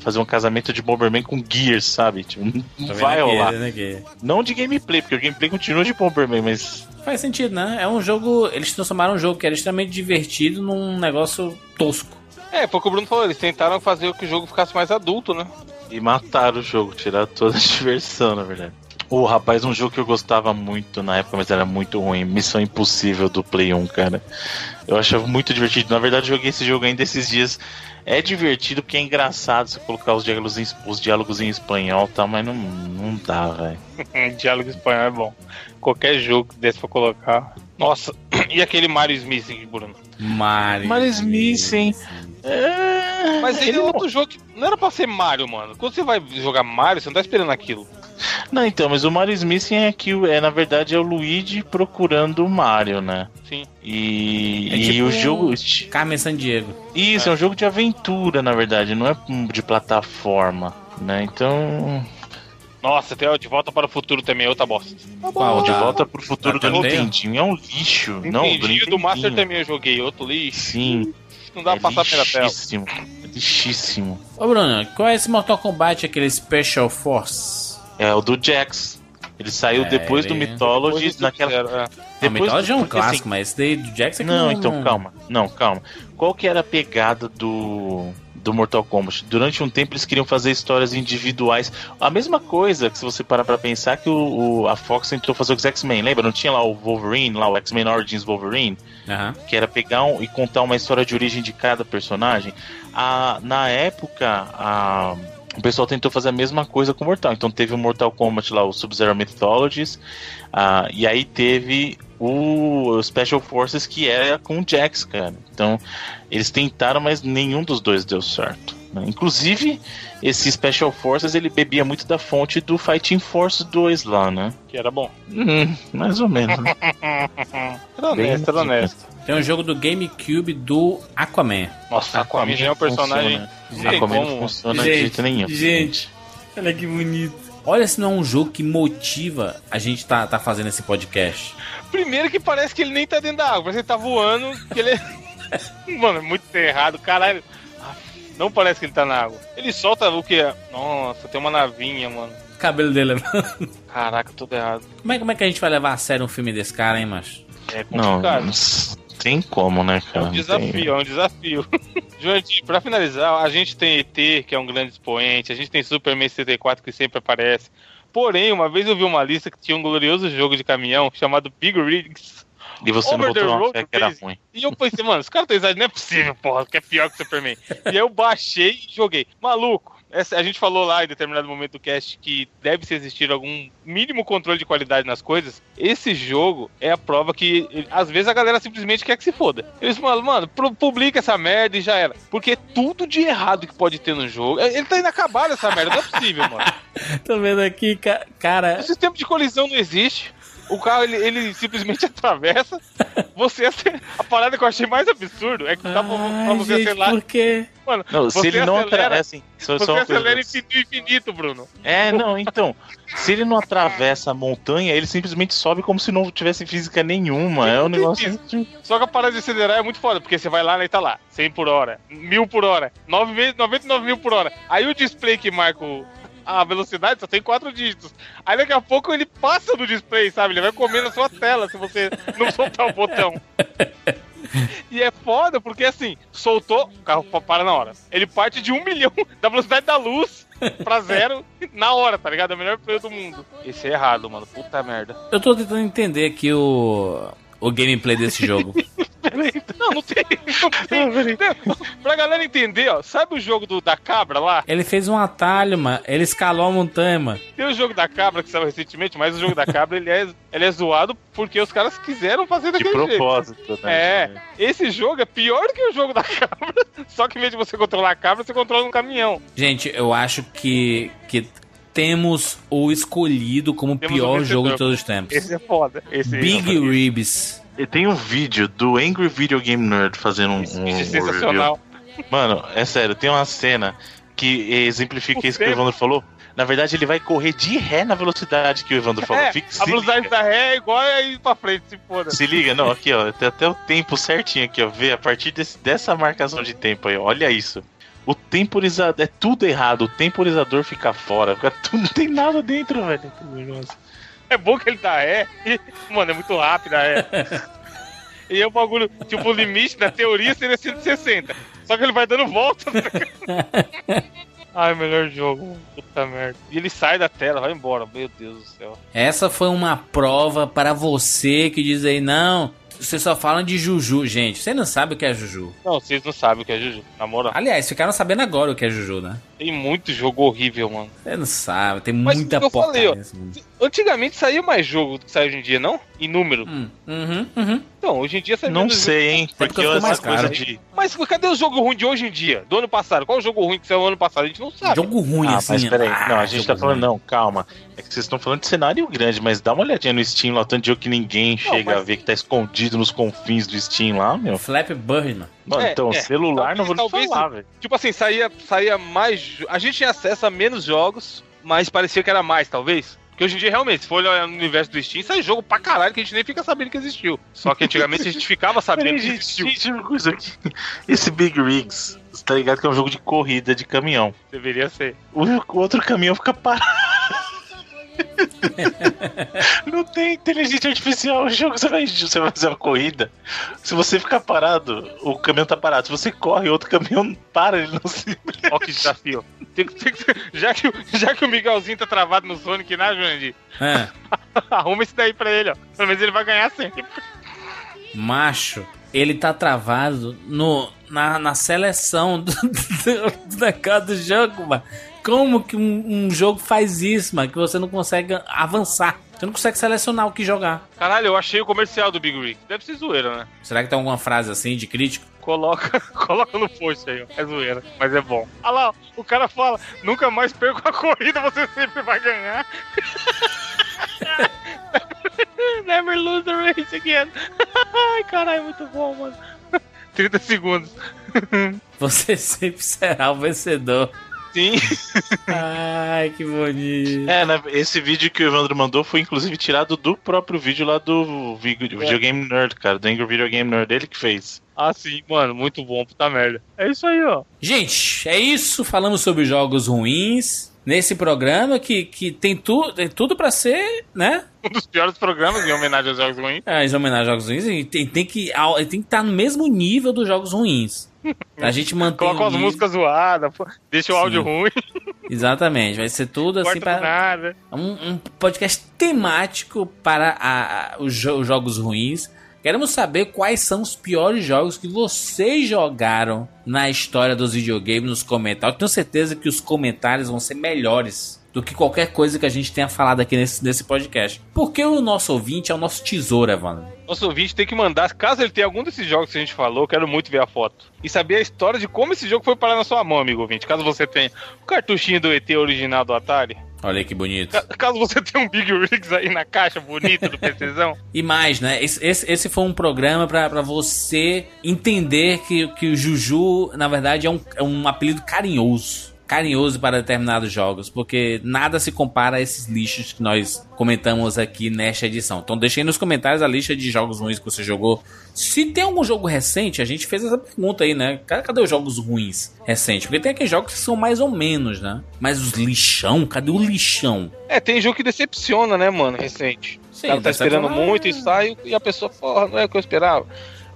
Fazer um casamento de Bomberman com Gears, sabe? Tipo, não vai rolar. Né, não de gameplay, porque o gameplay continua de Bomberman, mas Faz sentido, né? É um jogo. Eles transformaram um jogo que era extremamente divertido num negócio tosco. É, foi o que o Bruno falou, eles tentaram fazer que o jogo ficasse mais adulto, né? E mataram o jogo, tiraram toda a diversão, na verdade. O oh, rapaz, um jogo que eu gostava muito na época, mas era muito ruim. Missão Impossível do Play 1, cara. Eu achava muito divertido. Na verdade, joguei esse jogo ainda esses dias. É divertido porque é engraçado você colocar os diálogos em, os diálogos em espanhol e tal, mas não, não dá, velho. Diálogo em espanhol é bom qualquer jogo que desse pra colocar. Nossa, e aquele Mario Smith, Bruno? Mario, Mario Smith, hein? É... Mas ele, ele é outro não... jogo que não era pra ser Mario, mano. Quando você vai jogar Mario, você não tá esperando aquilo. Não, então, mas o Mario Smith é que é, na verdade, é o Luigi procurando o Mario, né? Sim. E, é e tipo o jogo. Carmen San Diego. Isso, é. é um jogo de aventura, na verdade, não é de plataforma, né? Então. Nossa, tem o De Volta para o Futuro também é outra bosta. Tá Qual? De Volta para o Futuro do Nintendinho é um lixo. Nintendinho não, do Nintendinho do Master também eu joguei, outro lixo. Sim. Não dá é pra passar pela tela. Lixíssimo. É lixíssimo. Ô Bruno, qual é esse Mortal Kombat, aquele Special Force? É o do Jax. Ele saiu é, depois do Mythology depois naquela. é. Depois, o Mythology é um clássico, assim... mas esse daí do Jax é que não. Não, então calma. Não, calma. Qual que era a pegada do do Mortal Kombat. Durante um tempo eles queriam fazer histórias individuais. A mesma coisa que se você parar pra pensar que o, o a Fox tentou fazer com os X-Men, lembra? Não tinha lá o Wolverine, lá o X-Men Origins Wolverine? Uhum. Que era pegar um, e contar uma história de origem de cada personagem. A, na época, a o pessoal tentou fazer a mesma coisa com o Mortal. Então teve o Mortal Kombat lá, o Sub-Zero Mythologies, uh, e aí teve o Special Forces que era com o Jax, cara. Então eles tentaram, mas nenhum dos dois deu certo. Né? Inclusive, esse Special Forces ele bebia muito da fonte do Fighting Force 2 lá, né? Que era bom. Hum, mais ou menos. Né? era honesto, era honesto. Tem um jogo do GameCube do Aquaman. Nossa, Aquaman, Aquaman é um personagem. Funciona. Aquaman não funciona gente, de jeito nenhum. Gente, olha que bonito. Olha se não é um jogo que motiva a gente tá, tá fazendo esse podcast. Primeiro que parece que ele nem tá dentro da água, parece que ele tá voando, que ele é... Mano, é muito errado, caralho. Não parece que ele tá na água. Ele solta o que? Nossa, tem uma navinha, mano. Cabelo dele, mano. Caraca, tudo errado. Como é, como é que a gente vai levar a sério um filme desse cara, hein, macho? É complicado. Não, tem como, né, cara? É um desafio, tem... é um desafio. Joandir, pra finalizar, a gente tem ET, que é um grande expoente, a gente tem Superman 74, que sempre aparece. Porém, uma vez eu vi uma lista que tinha um glorioso jogo de caminhão chamado Big Rigs. E você Over não botou uma fé que era ruim. E eu pensei, mano, os caras estão exagerando, não é possível, porra, que é pior que o Superman. e aí eu baixei e joguei. Maluco, essa, a gente falou lá em determinado momento do cast que deve existir algum mínimo controle de qualidade nas coisas. Esse jogo é a prova que, às vezes, a galera simplesmente quer que se foda. Eles falam, mano, publica essa merda e já era. Porque tudo de errado que pode ter no jogo. Ele tá inacabado essa merda, não é possível, mano. Tô vendo aqui, cara. O sistema de colisão não existe o carro ele, ele simplesmente atravessa. Você a parada que eu achei mais absurdo é que dá pra, pra você gente, acelerar. Por quê? Mano, não, se ele não atravessa. Assim, só, você só acelera infinito, infinito, Bruno. É, não, então. se ele não atravessa a montanha, ele simplesmente sobe como se não tivesse física nenhuma. É um negócio. Só que a parada de acelerar é muito foda, porque você vai lá e tá lá, 100 por hora, 1000 por hora, 9, 99 mil por hora. Aí o display que marca o, a velocidade só tem quatro dígitos. Aí daqui a pouco ele passa do display, sabe? Ele vai comer na sua tela se você não soltar o botão. E é foda porque assim, soltou, o carro para na hora. Ele parte de um milhão da velocidade da luz pra zero na hora, tá ligado? É o melhor play do mundo. Esse é errado, mano. Puta merda. Eu tô tentando entender aqui o, o gameplay desse jogo. Não, não tem. Não tem. pra galera entender, ó, sabe o jogo do, da cabra lá? Ele fez um atalho, mano. Ele escalou a montanha, mano. Tem o jogo da cabra que saiu recentemente, mas o jogo da cabra ele é, ele é zoado porque os caras quiseram fazer daquele De propósito, jeito. né? É. Esse jogo é pior do que o jogo da cabra. Só que em vez de você controlar a cabra, você controla um caminhão. Gente, eu acho que. que temos o escolhido como temos pior jogo de todos os tempos. Esse é foda. Esse Big é Ribs. E tem um vídeo do Angry Video Game Nerd fazendo um. um é sensacional. Review. Mano, é sério, tem uma cena que exemplifica o isso que o Evandro falou. Na verdade, ele vai correr de ré na velocidade que o Evandro falou. É, Fique, a velocidade liga. da ré é igual a ir pra frente, se foda. Se liga, não, aqui, ó. Tem até o tempo certinho aqui, ó. Vê, a partir desse, dessa marcação de tempo aí, ó, olha isso. O temporizador. É tudo errado. O temporizador fica fora. Fica tudo, não tem nada dentro, velho. É bom que ele dá ré. Mano, é muito rápido a ré. e é o bagulho, tipo, o limite da teoria seria 160. Só que ele vai dando volta. Ai, melhor jogo. Puta merda. E ele sai da tela, vai embora. Meu Deus do céu. Essa foi uma prova para você que diz aí, não, vocês só falam de Juju, gente. Você não sabe o que é Juju. Não, vocês não sabem o que é Juju, na moral. Aliás, ficaram sabendo agora o que é Juju, né? Tem muito jogo horrível, mano. Você não sabe, tem Mas muita porcaria. Antigamente saía mais jogo do que sai hoje em dia, não? Em número. Hum, uhum, uhum. Então, hoje em dia sai Não sei, hein? Porque, porque mais coisa de. Mas cadê o jogo ruim de hoje em dia? Do ano passado? Qual o jogo ruim que saiu ano passado? A gente não sabe. Jogo ruim, ah, assim. Mas peraí, ah, não, a gente tá falando, ruim. não, calma. É que vocês estão falando de cenário grande, mas dá uma olhadinha no Steam lá, tanto de jogo que ninguém não, chega mas... a ver que tá escondido nos confins do Steam lá, meu. Flap Burn, mano. Mano, é, então, é. celular talvez, não vou talvez, falar, velho. Tipo assim, saía, saía mais. A gente tinha acesso a menos jogos, mas parecia que era mais, talvez. Porque hoje em dia, realmente, se for olhar no universo do Steam, sai jogo pra caralho que a gente nem fica sabendo que existiu. Só que antigamente a gente ficava sabendo que existiu. Gente, uma coisa aqui. Esse Big Rigs, tá ligado que é um jogo de corrida de caminhão. Deveria ser. O, outro caminhão fica parado. Não tem inteligência artificial. O jogo você vai, você vai fazer uma corrida. Se você ficar parado, o caminhão tá parado. Se você corre, outro caminhão para, ele não se. Olha que desafio. Tem, tem, já, que, já que o Miguelzinho tá travado no Sonic, né, Jurandir? É. Arruma isso daí pra ele, ó. Pelo menos ele vai ganhar sempre. Macho, ele tá travado no, na, na seleção do, do, do, do jogo, mano. Como que um, um, jogo faz isso, mano? Que você não consegue avançar. Você não consegue selecionar o que jogar. Caralho, eu achei o comercial do Big Rig. Deve ser zoeira, né? Será que tem alguma frase assim de crítico? Coloca, coloca no post aí, ó. É zoeira, mas é bom. Olha lá, o cara fala: nunca mais perco a corrida, você sempre vai ganhar. Never lose the race again. Ai, caralho, muito bom, mano. 30 segundos. Você sempre será o vencedor. Sim. Ai, que bonito. É, né, esse vídeo que o Evandro mandou foi inclusive tirado do próprio vídeo lá do Videogame é. Nerd, cara, do Angry Video Game Nerd, ele que fez. Ah, sim, mano, muito bom, puta merda. É isso aí, ó. Gente, é isso. Falamos sobre jogos ruins nesse programa que, que tem, tu, tem tudo para ser, né? Um dos piores programas em homenagem aos jogos ruins. É, em homenagem aos jogos ruins. E tem, tem, que, tem que estar tá no mesmo nível dos jogos ruins. A gente mantém. Coloca as músicas zoadas, deixa o Sim. áudio ruim. Exatamente, vai ser tudo assim para nada. Um, um, podcast temático para a, a, os, jo os jogos ruins. Queremos saber quais são os piores jogos que vocês jogaram na história dos videogames nos comentários. Eu tenho certeza que os comentários vão ser melhores do que qualquer coisa que a gente tenha falado aqui nesse, nesse podcast. Porque o nosso ouvinte é o nosso tesouro, Evandro. Nosso ouvinte tem que mandar, caso ele tenha algum desses jogos que a gente falou, quero muito ver a foto. E saber a história de como esse jogo foi parar na sua mão, amigo ouvinte. Caso você tenha o cartuchinho do ET original do Atari. Olha aí que bonito. Caso você tenha um Big Rigs aí na caixa bonita do PCzão. e mais, né? Esse, esse, esse foi um programa para você entender que, que o Juju, na verdade, é um, é um apelido carinhoso carinhoso para determinados jogos, porque nada se compara a esses lixos que nós comentamos aqui nesta edição. Então deixe aí nos comentários a lista de jogos ruins que você jogou. Se tem algum jogo recente, a gente fez essa pergunta aí, né? Cadê os jogos ruins recentes? Porque tem aqueles jogos que são mais ou menos, né? Mas os lixão, cadê o lixão? É, tem jogo que decepciona, né, mano, recente. Sim, tá esperando muito e sai e a pessoa, porra, não é o que eu esperava.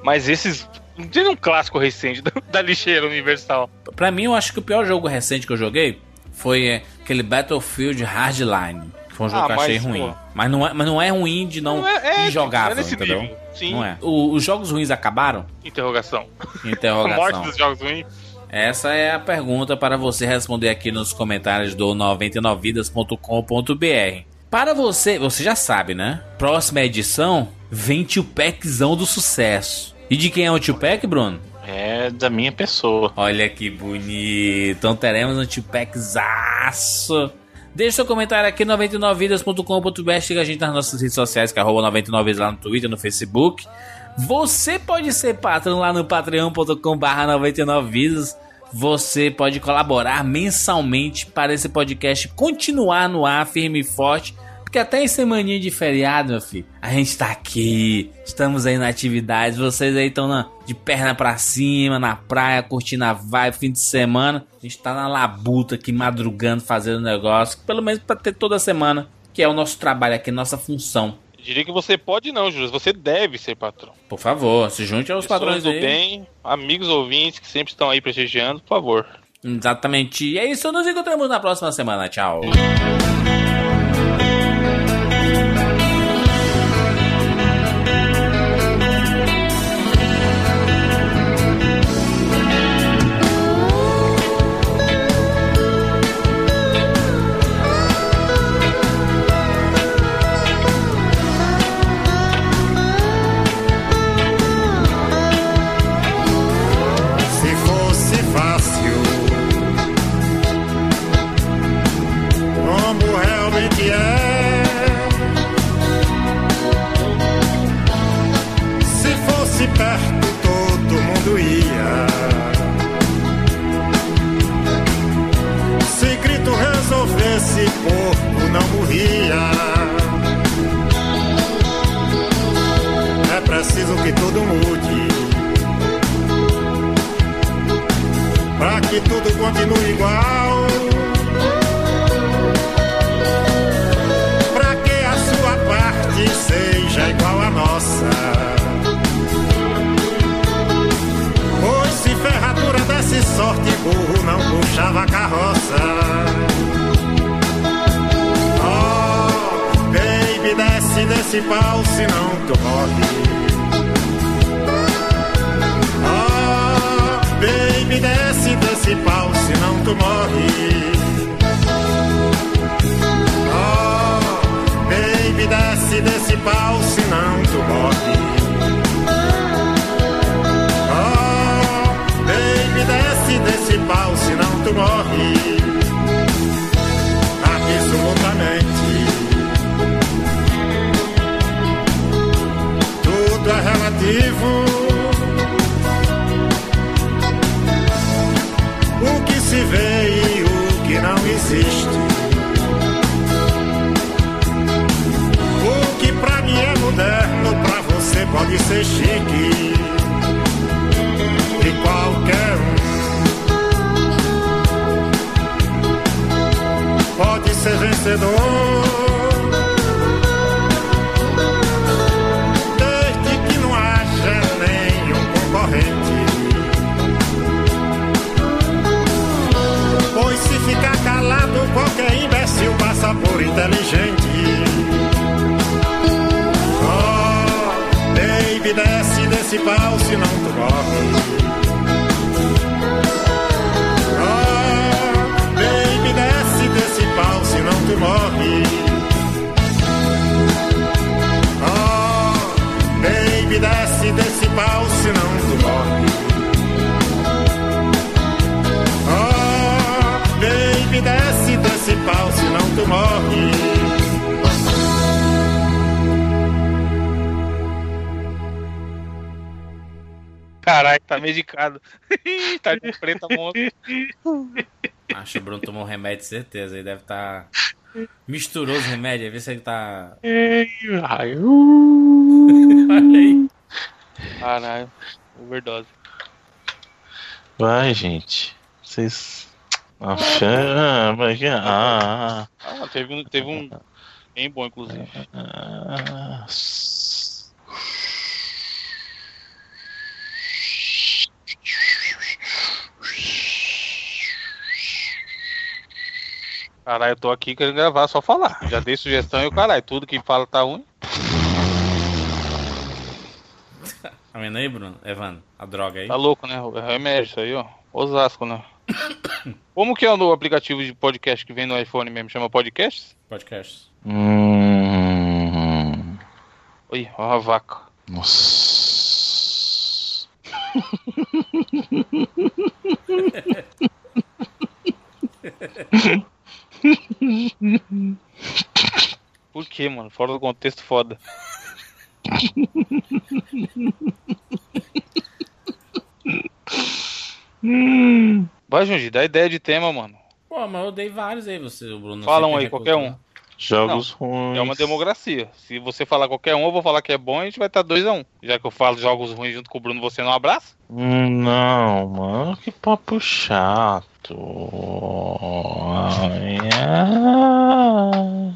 Mas esses não tem um clássico recente da lixeira universal. Pra mim, eu acho que o pior jogo recente que eu joguei foi aquele Battlefield Hardline. Que foi um jogo ah, que eu achei mas, ruim. Mas não, é, mas não é ruim de não, não é, é, injogável, é entendeu? Nível. Sim. Não é. O, os jogos ruins acabaram? Interrogação. Interrogação. A morte dos jogos ruins. Essa é a pergunta para você responder aqui nos comentários do 99vidas.com.br. Para você, você já sabe, né? Próxima edição vem o packzão do sucesso. E de quem é o Tupac, Bruno? É da minha pessoa. Olha que bonito. Então teremos um Tupaczaço. Deixe seu comentário aqui 99vidas.com.br. Siga a gente nas nossas redes sociais, que é 99vidas lá no Twitter, no Facebook. Você pode ser patrão lá no patreon.com.br 99vidas. Você pode colaborar mensalmente para esse podcast continuar no ar firme e forte porque até em semaninha de feriado, meu filho, a gente tá aqui, estamos aí na atividade, vocês aí estão de perna pra cima, na praia, curtindo a vibe, fim de semana. A gente tá na labuta aqui, madrugando, fazendo negócio, pelo menos pra ter toda semana, que é o nosso trabalho aqui, nossa função. Eu diria que você pode não, Júlio, você deve ser patrão. Por favor, se junte aos Pessoas patrões do aí. bem, amigos ouvintes que sempre estão aí prestigiando, por favor. Exatamente. E é isso, nos encontramos na próxima semana. Tchau. O que se vê e o que não existe. O que pra mim é moderno, pra você pode ser chique. E qualquer um pode ser vencedor. Por inteligente. Oh, baby, desce desse pau, senão tu morre. Oh, baby, desce desse pau, senão tu morre. Oh, baby, desce desse pau, senão tu morre. Morre. Caralho, tá medicado. tá de preta monstro. Acho que o Bruno tomou um remédio, certeza. Ele deve estar. Tá... Misturou os remédios, vê se ele tá. Ai, Olha aí. Caralho, overdose. Vai, gente. Vocês. Ah, chama. Ah, Ah, teve um, teve um bem bom, inclusive. ah, Caralho, eu tô aqui querendo gravar, só falar. Já dei sugestão e o caralho, tudo que fala tá ruim. Tá vendo aí, Bruno? Evandro, a droga aí. Tá louco, né? É remédio isso aí, ó. Osasco, né? Como que é o aplicativo de podcast que vem no iPhone mesmo? Chama Podcasts? Podcast. Hum, Oi, ó a vaca. nossa. Por que, mano? Fora do contexto, foda. Vai, Junji, dá ideia de tema, mano. Pô, mas eu dei vários aí, você, o Bruno. Fala você um que aí, qualquer um. Jogos ruins. É uma democracia. Se você falar qualquer um, eu vou falar que é bom e a gente vai estar 2 a 1 um. Já que eu falo jogos ruins junto com o Bruno, você não abraça? Hum, Não, mano, que papo chato. Ai, ai.